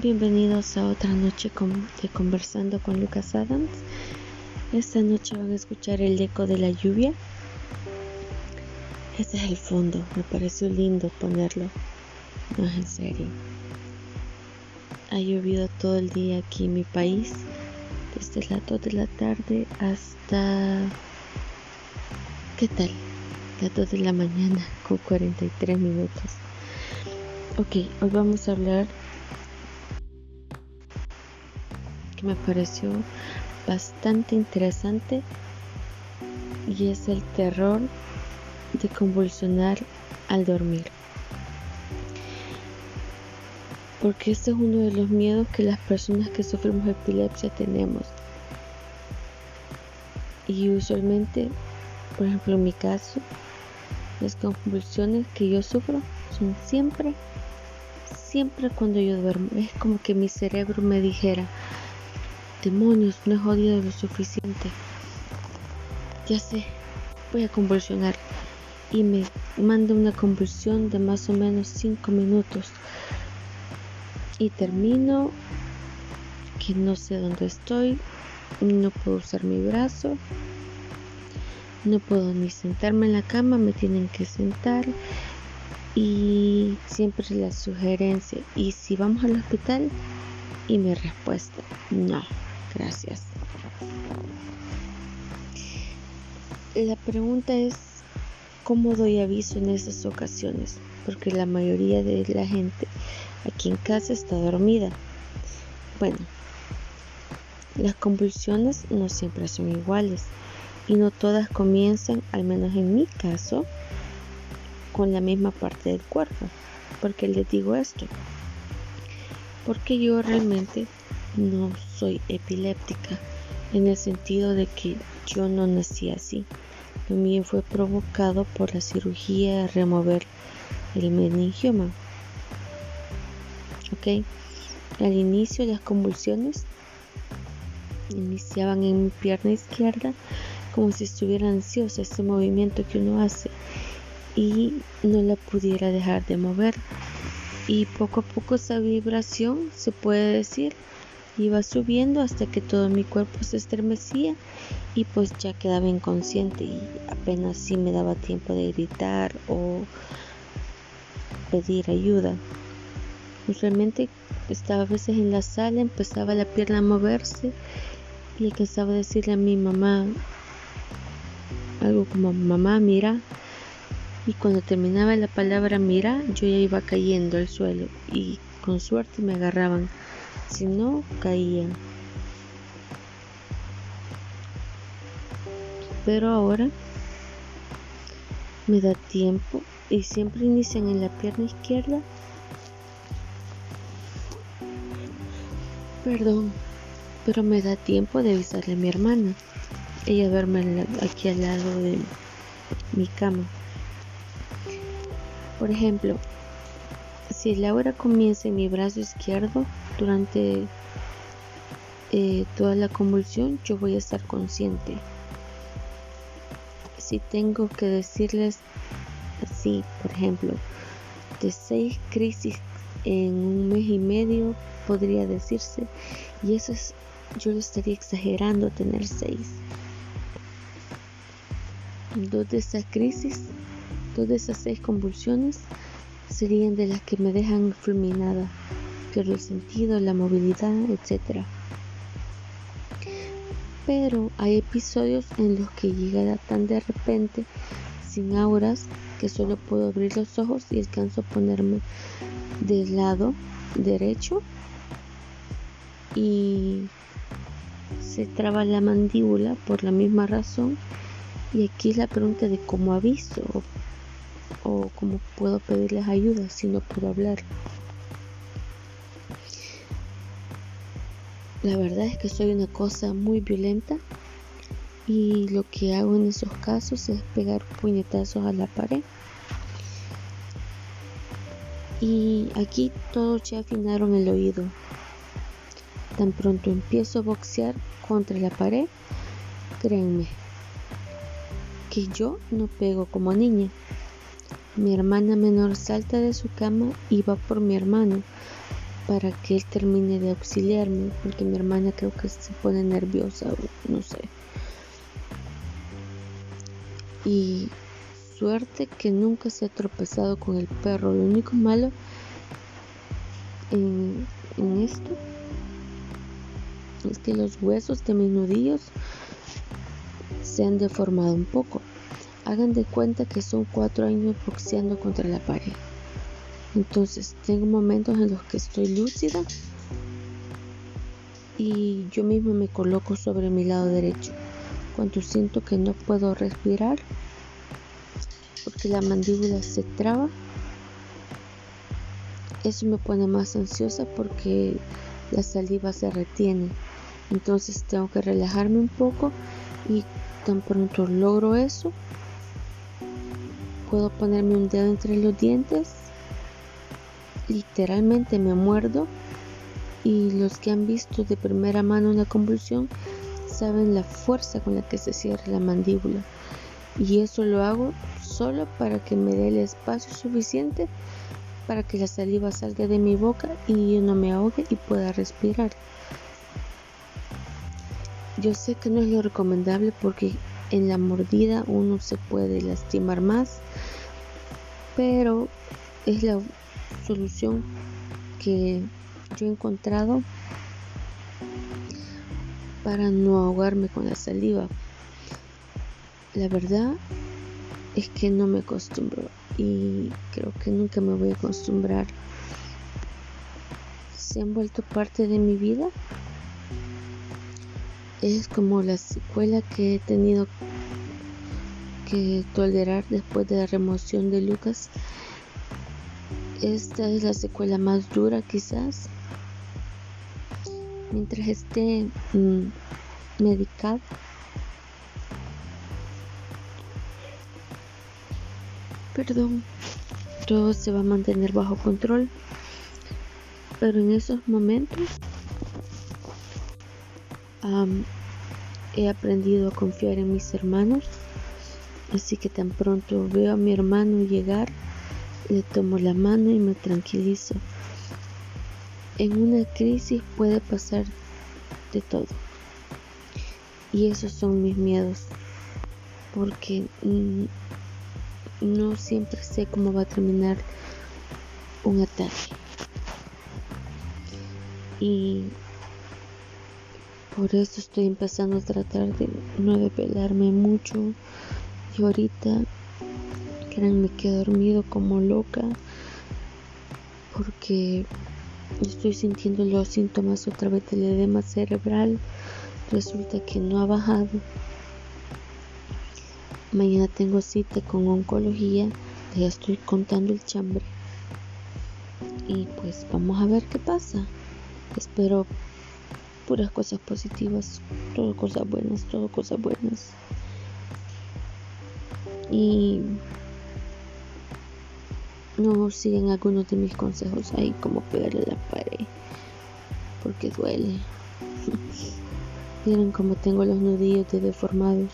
Bienvenidos a otra noche de Conversando con Lucas Adams. Esta noche van a escuchar el eco de la lluvia. Este es el fondo, me pareció lindo ponerlo. No es en serio. Ha llovido todo el día aquí en mi país, desde las 2 de la tarde hasta... ¿Qué tal? Las 2 de la mañana con 43 minutos. Ok, hoy vamos a hablar me pareció bastante interesante y es el terror de convulsionar al dormir. Porque este es uno de los miedos que las personas que sufrimos epilepsia tenemos. Y usualmente, por ejemplo en mi caso, las convulsiones que yo sufro son siempre siempre cuando yo duermo. Es como que mi cerebro me dijera, demonios, no he jodido lo suficiente. Ya sé, voy a convulsionar. Y me manda una convulsión de más o menos 5 minutos. Y termino que no sé dónde estoy, no puedo usar mi brazo, no puedo ni sentarme en la cama, me tienen que sentar y siempre la sugerencia, ¿y si vamos al hospital? Y mi respuesta, no, gracias. La pregunta es, ¿cómo doy aviso en esas ocasiones? Porque la mayoría de la gente aquí en casa está dormida. Bueno, las convulsiones no siempre son iguales y no todas comienzan, al menos en mi caso, con la misma parte del cuerpo. ¿Por qué les digo esto? Porque yo realmente no soy epiléptica en el sentido de que yo no nací así. Mío fue provocado por la cirugía de remover el meningioma. Ok, al inicio las convulsiones iniciaban en mi pierna izquierda como si estuviera ansiosa, ese movimiento que uno hace y no la pudiera dejar de mover. Y poco a poco esa vibración, se puede decir, iba subiendo hasta que todo mi cuerpo se estremecía y pues ya quedaba inconsciente y apenas si me daba tiempo de gritar o pedir ayuda. Usualmente estaba a veces en la sala, empezaba la pierna a moverse y empezaba a decirle a mi mamá algo como mamá mira y cuando terminaba la palabra mira yo ya iba cayendo al suelo y con suerte me agarraban, si no caía. Pero ahora me da tiempo y siempre inician en la pierna izquierda. Perdón, pero me da tiempo de avisarle a mi hermana. Ella duerme aquí al lado de mi cama. Por ejemplo, si Laura comienza en mi brazo izquierdo durante eh, toda la convulsión, yo voy a estar consciente. Si tengo que decirles así, por ejemplo, de seis crisis en un mes y medio, podría decirse, y eso es, yo lo estaría exagerando tener seis. Dos de esas crisis Todas esas seis convulsiones serían de las que me dejan fulminada, el sentido, la movilidad, etc. Pero hay episodios en los que llega tan de repente, sin auras, que solo puedo abrir los ojos y alcanzo a ponerme del lado derecho y se traba la mandíbula por la misma razón. Y aquí es la pregunta de cómo aviso o cómo puedo pedirles ayuda si no puedo hablar. La verdad es que soy una cosa muy violenta y lo que hago en esos casos es pegar puñetazos a la pared. Y aquí todos ya afinaron el oído. Tan pronto empiezo a boxear contra la pared, créanme que yo no pego como niña. Mi hermana menor salta de su cama y va por mi hermano, para que él termine de auxiliarme, porque mi hermana creo que se pone nerviosa no sé. Y suerte que nunca se ha tropezado con el perro. Lo único malo en, en esto es que los huesos de mis nudillos se han deformado un poco. Hagan de cuenta que son cuatro años boxeando contra la pared. Entonces tengo momentos en los que estoy lúcida y yo mismo me coloco sobre mi lado derecho cuando siento que no puedo respirar porque la mandíbula se traba. Eso me pone más ansiosa porque la saliva se retiene. Entonces tengo que relajarme un poco y tan pronto logro eso, puedo ponerme un dedo entre los dientes literalmente me muerdo y los que han visto de primera mano una convulsión saben la fuerza con la que se cierra la mandíbula y eso lo hago solo para que me dé el espacio suficiente para que la saliva salga de mi boca y yo no me ahogue y pueda respirar. Yo sé que no es lo recomendable porque en la mordida uno se puede lastimar más, pero es la solución que yo he encontrado para no ahogarme con la saliva. La verdad es que no me acostumbro y creo que nunca me voy a acostumbrar. Se han vuelto parte de mi vida. Es como la secuela que he tenido que tolerar después de la remoción de Lucas esta es la secuela más dura quizás. Mientras esté mm, medicado. Perdón, todo se va a mantener bajo control. Pero en esos momentos he aprendido a confiar en mis hermanos. Así que tan pronto veo a mi hermano llegar, le tomo la mano y me tranquilizo. En una crisis puede pasar de todo. Y esos son mis miedos. Porque no siempre sé cómo va a terminar un ataque. Y por eso estoy empezando a tratar de no depelarme mucho. Y ahorita Créanme que he dormido como loca porque estoy sintiendo los síntomas otra vez del edema cerebral. Resulta que no ha bajado. Mañana tengo cita con oncología. Ya estoy contando el chambre. Y pues vamos a ver qué pasa. Espero puras cosas positivas, todo cosas buenas, todo cosas buenas. Y no siguen algunos de mis consejos ahí como pegarle la pared porque duele. Miren como tengo los nudillos de deformados.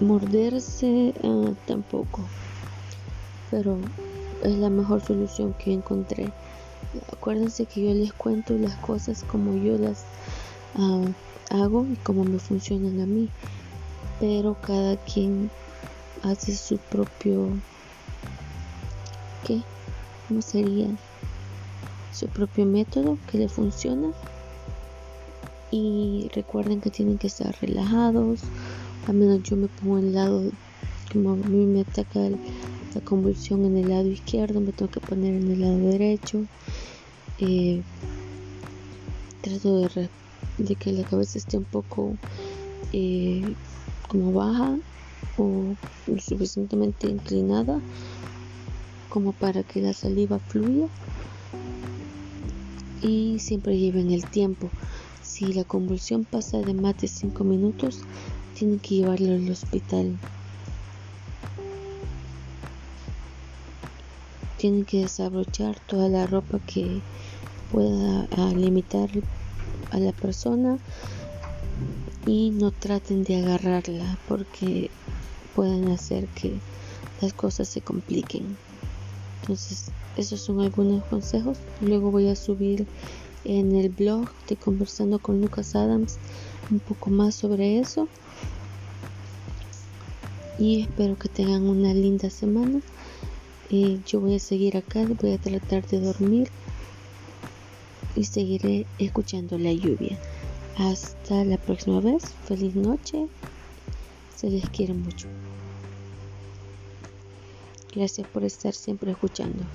Morderse ah, tampoco pero es la mejor solución que encontré. Acuérdense que yo les cuento las cosas como yo las ah, hago y como me funcionan a mí pero cada quien hace su propio qué, cómo sería su propio método que le funciona. Y recuerden que tienen que estar relajados. Al menos yo me pongo en el lado, como a mí me ataca la convulsión en el lado izquierdo, me tengo que poner en el lado derecho. Eh, trato de, de, que la cabeza esté un poco eh, como baja o suficientemente inclinada como para que la saliva fluya y siempre lleven el tiempo. Si la convulsión pasa de más de 5 minutos, tienen que llevarlo al hospital. Tienen que desabrochar toda la ropa que pueda ah, limitar a la persona y no traten de agarrarla porque pueden hacer que las cosas se compliquen. Entonces, esos son algunos consejos. Luego voy a subir en el blog de Conversando con Lucas Adams un poco más sobre eso. Y espero que tengan una linda semana. Yo voy a seguir acá, voy a tratar de dormir y seguiré escuchando la lluvia. Hasta la próxima vez. Feliz noche. Se les quiere mucho. Gracias por estar siempre escuchando.